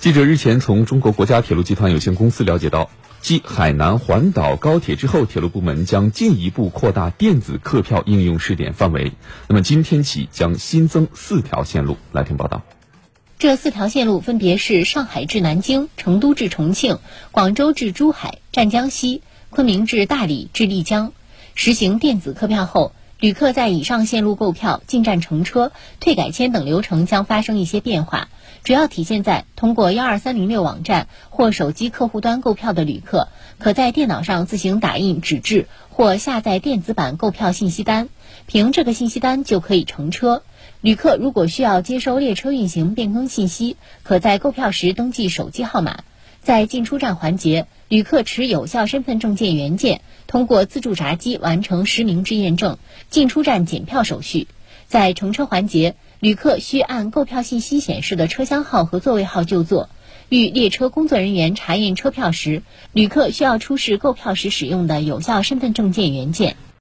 记者日前从中国国家铁路集团有限公司了解到，继海南环岛高铁之后，铁路部门将进一步扩大电子客票应用试点范围。那么今天起将新增四条线路。来听报道。这四条线路分别是上海至南京、成都至重庆、广州至珠海、湛江西、昆明至大理至丽江。实行电子客票后。旅客在以上线路购票、进站乘车、退改签等流程将发生一些变化，主要体现在通过幺二三零六网站或手机客户端购票的旅客，可在电脑上自行打印纸质或下载电子版购票信息单，凭这个信息单就可以乘车。旅客如果需要接收列车运行变更信息，可在购票时登记手机号码。在进出站环节，旅客持有效身份证件原件，通过自助闸机完成实名制验证，进出站检票手续。在乘车环节，旅客需按购票信息显示的车厢号和座位号就座。遇列车工作人员查验车票时，旅客需要出示购票时使用的有效身份证件原件。